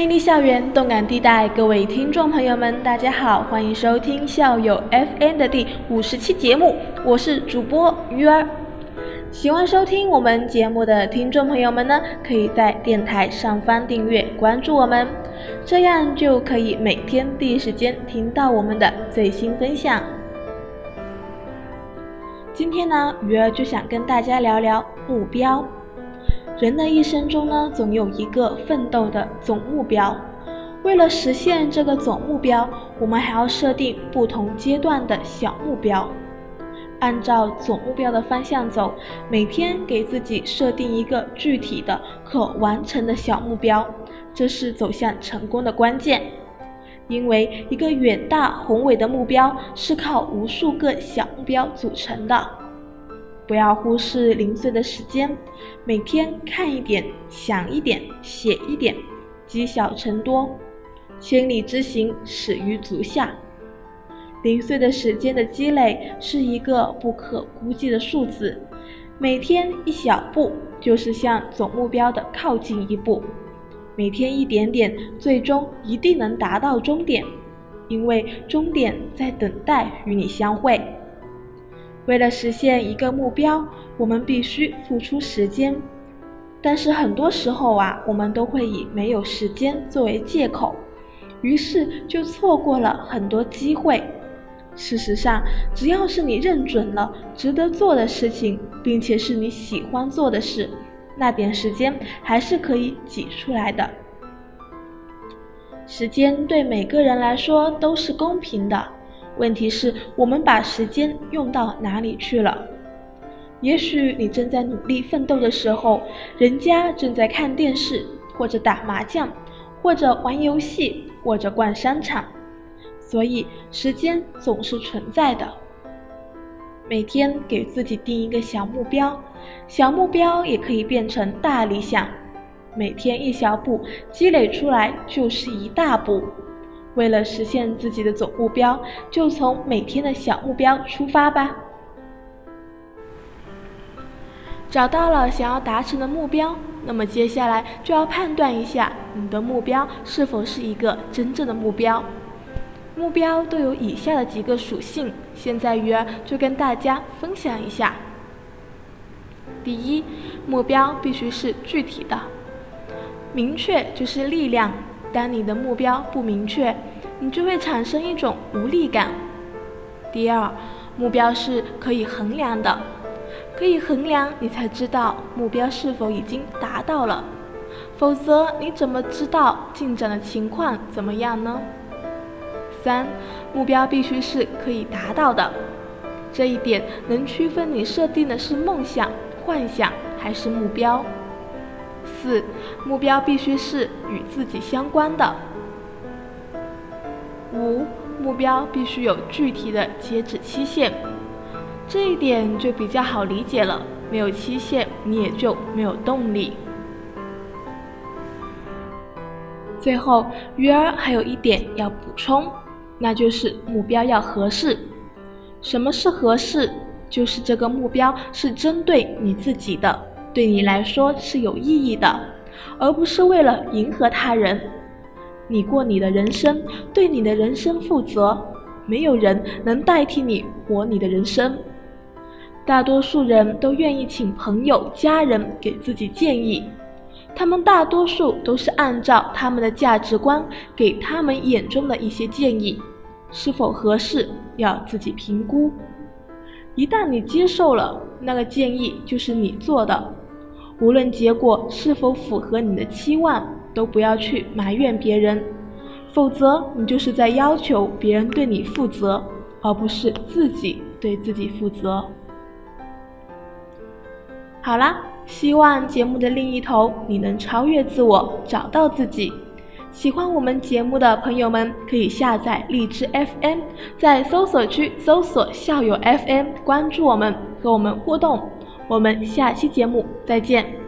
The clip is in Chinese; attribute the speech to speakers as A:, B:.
A: 魅力校园，动感地带，各位听众朋友们，大家好，欢迎收听校友 FM 的第五十期节目，我是主播鱼儿。喜欢收听我们节目的听众朋友们呢，可以在电台上方订阅关注我们，这样就可以每天第一时间听到我们的最新分享。今天呢，鱼儿就想跟大家聊聊目标。人的一生中呢，总有一个奋斗的总目标。为了实现这个总目标，我们还要设定不同阶段的小目标，按照总目标的方向走。每天给自己设定一个具体的、可完成的小目标，这是走向成功的关键。因为一个远大宏伟的目标是靠无数个小目标组成的。不要忽视零碎的时间，每天看一点，想一点，写一点，积小成多，千里之行，始于足下。零碎的时间的积累是一个不可估计的数字，每天一小步，就是向总目标的靠近一步。每天一点点，最终一定能达到终点，因为终点在等待与你相会。为了实现一个目标，我们必须付出时间，但是很多时候啊，我们都会以没有时间作为借口，于是就错过了很多机会。事实上，只要是你认准了值得做的事情，并且是你喜欢做的事，那点时间还是可以挤出来的。时间对每个人来说都是公平的。问题是我们把时间用到哪里去了？也许你正在努力奋斗的时候，人家正在看电视，或者打麻将，或者玩游戏，或者逛商场。所以时间总是存在的。每天给自己定一个小目标，小目标也可以变成大理想。每天一小步积累出来就是一大步。为了实现自己的总目标，就从每天的小目标出发吧。找到了想要达成的目标，那么接下来就要判断一下你的目标是否是一个真正的目标。目标都有以下的几个属性，现在鱼儿就跟大家分享一下。第一，目标必须是具体的，明确就是力量。当你的目标不明确，你就会产生一种无力感。第二，目标是可以衡量的，可以衡量你才知道目标是否已经达到了，否则你怎么知道进展的情况怎么样呢？三，目标必须是可以达到的，这一点能区分你设定的是梦想、幻想还是目标。四，目标必须是与自己相关的。五，目标必须有具体的截止期限，这一点就比较好理解了。没有期限，你也就没有动力。最后，鱼儿还有一点要补充，那就是目标要合适。什么是合适？就是这个目标是针对你自己的。对你来说是有意义的，而不是为了迎合他人。你过你的人生，对你的人生负责，没有人能代替你活你的人生。大多数人都愿意请朋友、家人给自己建议，他们大多数都是按照他们的价值观给他们眼中的一些建议，是否合适要自己评估。一旦你接受了那个建议，就是你做的。无论结果是否符合你的期望，都不要去埋怨别人，否则你就是在要求别人对你负责，而不是自己对自己负责。好啦，希望节目的另一头你能超越自我，找到自己。喜欢我们节目的朋友们，可以下载荔枝 FM，在搜索区搜索校友 FM，关注我们，和我们互动。我们下期节目再见。